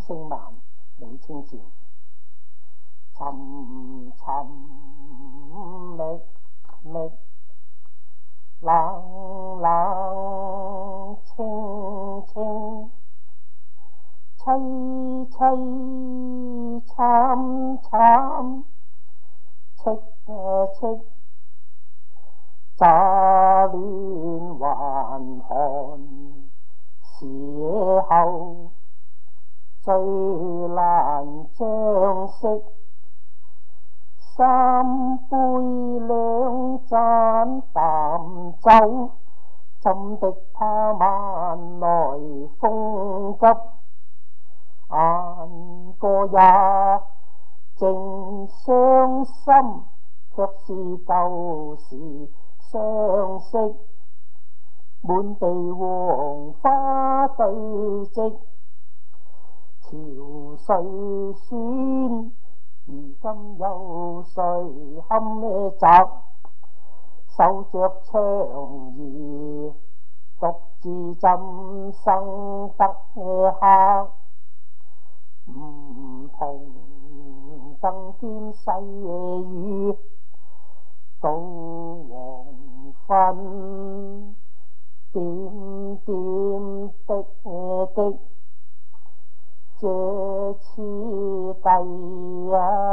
声慢，雨清朝寻寻觅觅，冷冷清清，凄凄惨惨，戚戚乍暖还寒，是夜最难将息，三杯两盏淡酒，怎敌他晚来风急？眼过也，正伤心，却是旧时相识。满地黄花堆积。潮世酸，如今有誰堪孭責？守着窗兒，獨自怎生得黑？唔同更兼細雨，到黃昏，點點滴滴。借去贷啊。